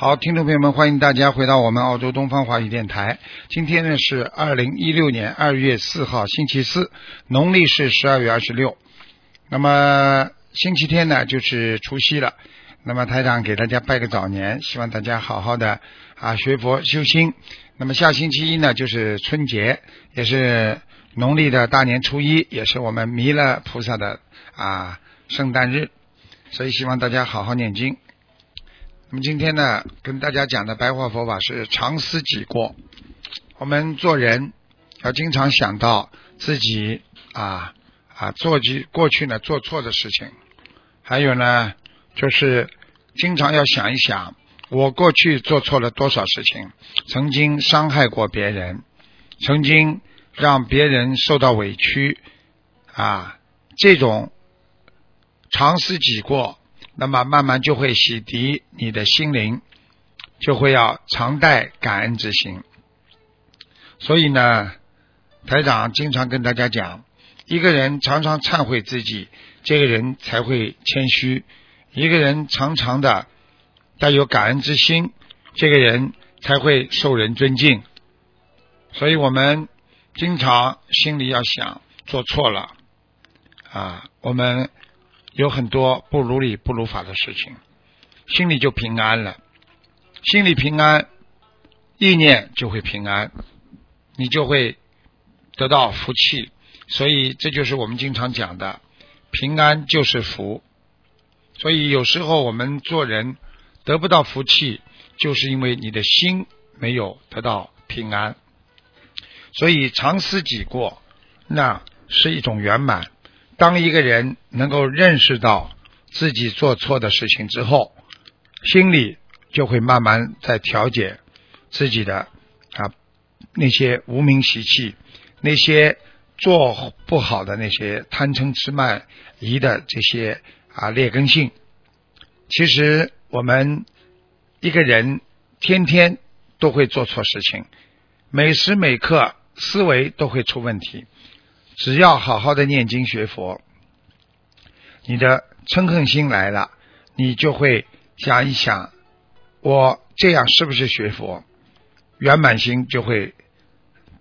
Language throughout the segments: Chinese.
好，听众朋友们，欢迎大家回到我们澳洲东方华语电台。今天呢是二零一六年二月四号，星期四，农历是十二月二十六。那么星期天呢就是除夕了。那么台长给大家拜个早年，希望大家好好的啊学佛修心。那么下星期一呢就是春节，也是农历的大年初一，也是我们弥勒菩萨的啊圣诞日，所以希望大家好好念经。那么今天呢，跟大家讲的白话佛法是常思己过。我们做人要经常想到自己啊啊做去过去呢做错的事情，还有呢就是经常要想一想，我过去做错了多少事情，曾经伤害过别人，曾经让别人受到委屈啊，这种常思己过。那么慢慢就会洗涤你的心灵，就会要常带感恩之心。所以呢，台长经常跟大家讲，一个人常常忏悔自己，这个人才会谦虚；一个人常常的带有感恩之心，这个人才会受人尊敬。所以我们经常心里要想，做错了啊，我们。有很多不如理不如法的事情，心里就平安了。心里平安，意念就会平安，你就会得到福气。所以这就是我们经常讲的，平安就是福。所以有时候我们做人得不到福气，就是因为你的心没有得到平安。所以常思己过，那是一种圆满。当一个人能够认识到自己做错的事情之后，心里就会慢慢在调节自己的啊那些无名习气，那些做不好的那些贪嗔痴慢疑的这些啊劣根性。其实我们一个人天天都会做错事情，每时每刻思维都会出问题。只要好好的念经学佛，你的嗔恨心来了，你就会想一想，我这样是不是学佛？圆满心就会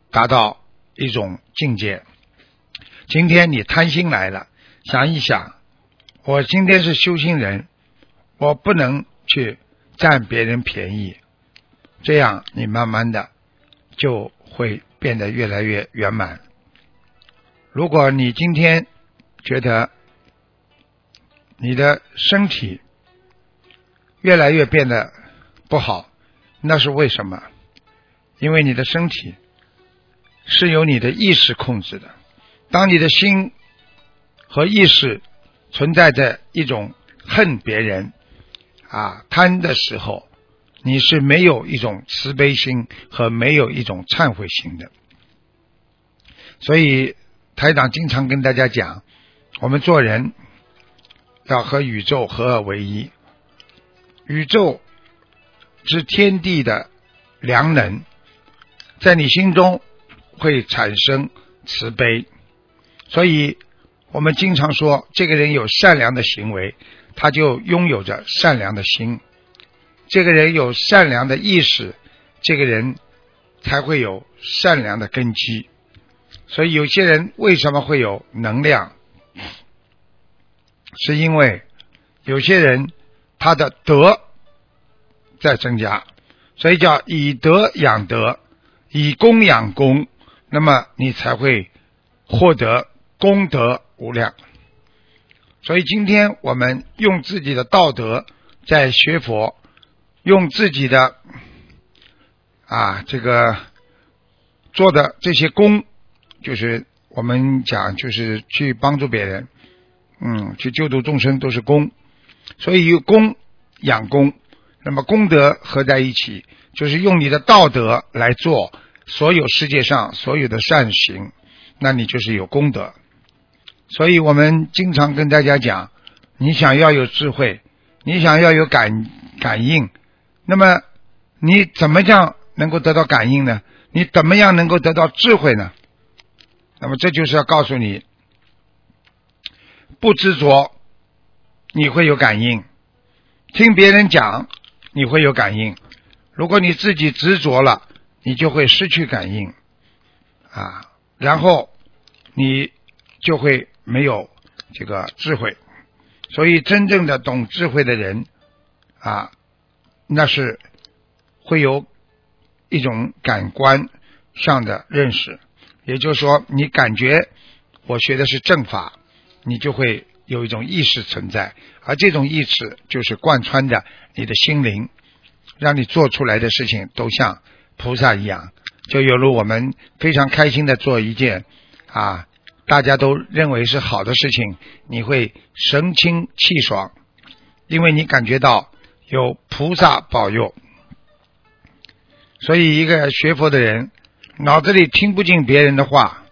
达到一种境界。今天你贪心来了，想一想，我今天是修心人，我不能去占别人便宜，这样你慢慢的就会变得越来越圆满。如果你今天觉得你的身体越来越变得不好，那是为什么？因为你的身体是由你的意识控制的。当你的心和意识存在着一种恨别人啊贪的时候，你是没有一种慈悲心和没有一种忏悔心的。所以。台长经常跟大家讲，我们做人要和宇宙合二为一。宇宙是天地的良能，在你心中会产生慈悲，所以我们经常说，这个人有善良的行为，他就拥有着善良的心；这个人有善良的意识，这个人才会有善良的根基。所以有些人为什么会有能量？是因为有些人他的德在增加，所以叫以德养德，以功养功，那么你才会获得功德无量。所以今天我们用自己的道德在学佛，用自己的啊这个做的这些功。就是我们讲，就是去帮助别人，嗯，去救度众生都是功，所以有功养功，那么功德合在一起，就是用你的道德来做所有世界上所有的善行，那你就是有功德。所以我们经常跟大家讲，你想要有智慧，你想要有感感应，那么你怎么样能够得到感应呢？你怎么样能够得到智慧呢？那么这就是要告诉你，不执着，你会有感应；听别人讲，你会有感应。如果你自己执着了，你就会失去感应啊，然后你就会没有这个智慧。所以，真正的懂智慧的人啊，那是会有一种感官上的认识。也就是说，你感觉我学的是正法，你就会有一种意识存在，而这种意识就是贯穿着你的心灵，让你做出来的事情都像菩萨一样，就犹如我们非常开心的做一件啊，大家都认为是好的事情，你会神清气爽，因为你感觉到有菩萨保佑，所以一个学佛的人。脑子里听不进别人的话，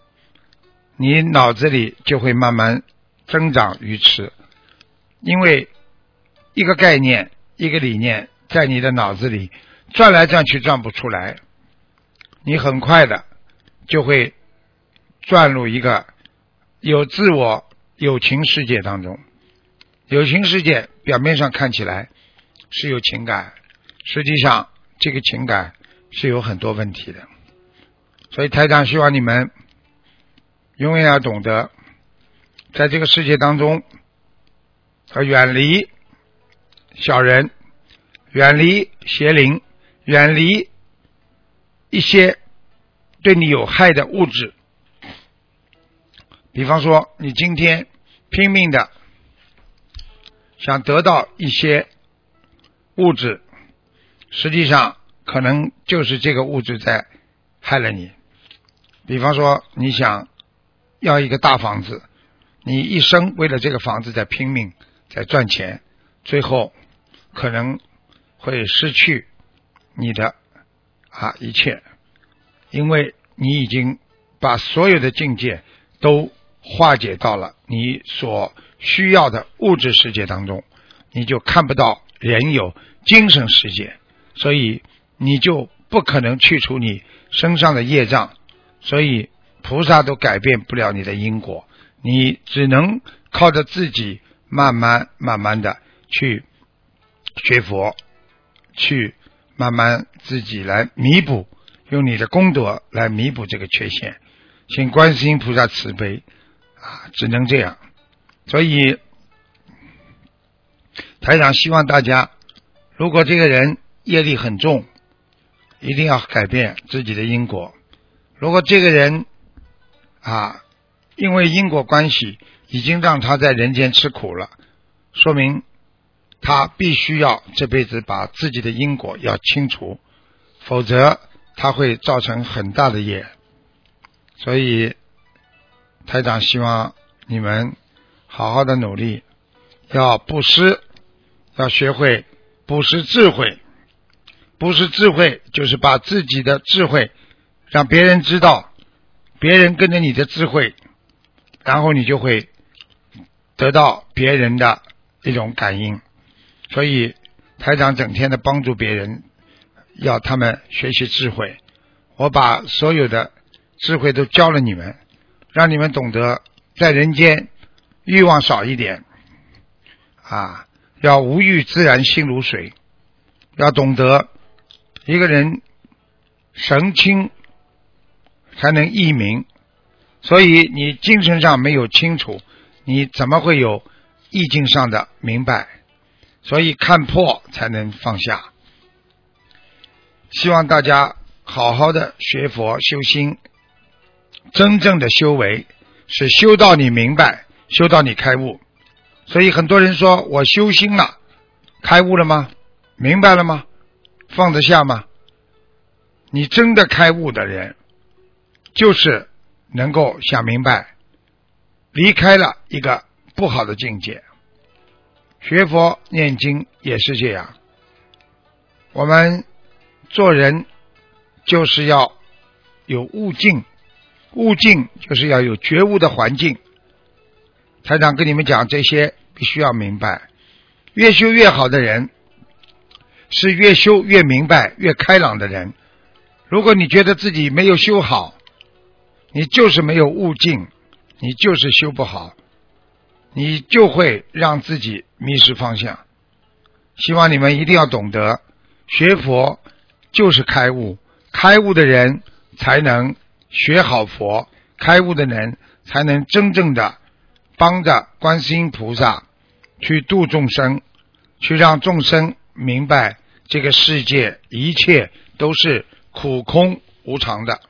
你脑子里就会慢慢增长愚痴，因为一个概念、一个理念在你的脑子里转来转去转不出来，你很快的就会转入一个有自我有情世界当中。有情世界表面上看起来是有情感，实际上这个情感是有很多问题的。所以台长希望你们永远要懂得，在这个世界当中，要远离小人，远离邪灵，远离一些对你有害的物质。比方说，你今天拼命的想得到一些物质，实际上可能就是这个物质在害了你。比方说，你想要一个大房子，你一生为了这个房子在拼命，在赚钱，最后可能会失去你的啊一切，因为你已经把所有的境界都化解到了你所需要的物质世界当中，你就看不到人有精神世界，所以你就不可能去除你身上的业障。所以菩萨都改变不了你的因果，你只能靠着自己慢慢慢慢的去学佛，去慢慢自己来弥补，用你的功德来弥补这个缺陷。请观世音菩萨慈悲啊，只能这样。所以台长希望大家，如果这个人业力很重，一定要改变自己的因果。如果这个人啊，因为因果关系已经让他在人间吃苦了，说明他必须要这辈子把自己的因果要清除，否则他会造成很大的业。所以台长希望你们好好的努力，要布施，要学会布施智慧，布施智慧就是把自己的智慧。让别人知道，别人跟着你的智慧，然后你就会得到别人的一种感应。所以台长整天的帮助别人，要他们学习智慧。我把所有的智慧都教了你们，让你们懂得在人间欲望少一点，啊，要无欲自然心如水，要懂得一个人神清。才能易明，所以你精神上没有清楚，你怎么会有意境上的明白？所以看破才能放下。希望大家好好的学佛修心，真正的修为是修到你明白，修到你开悟。所以很多人说我修心了，开悟了吗？明白了吗？放得下吗？你真的开悟的人。就是能够想明白，离开了一个不好的境界。学佛念经也是这样，我们做人就是要有悟境，悟境就是要有觉悟的环境。台长跟你们讲这些，必须要明白，越修越好的人，是越修越明白、越开朗的人。如果你觉得自己没有修好，你就是没有悟境，你就是修不好，你就会让自己迷失方向。希望你们一定要懂得，学佛就是开悟，开悟的人才能学好佛，开悟的人才能真正的帮着观世音菩萨去度众生，去让众生明白这个世界一切都是苦空无常的。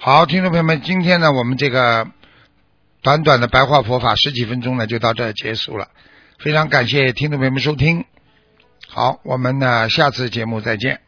好，听众朋友们，今天呢，我们这个短短的白话佛法十几分钟呢，就到这儿结束了。非常感谢听众朋友们收听。好，我们呢，下次节目再见。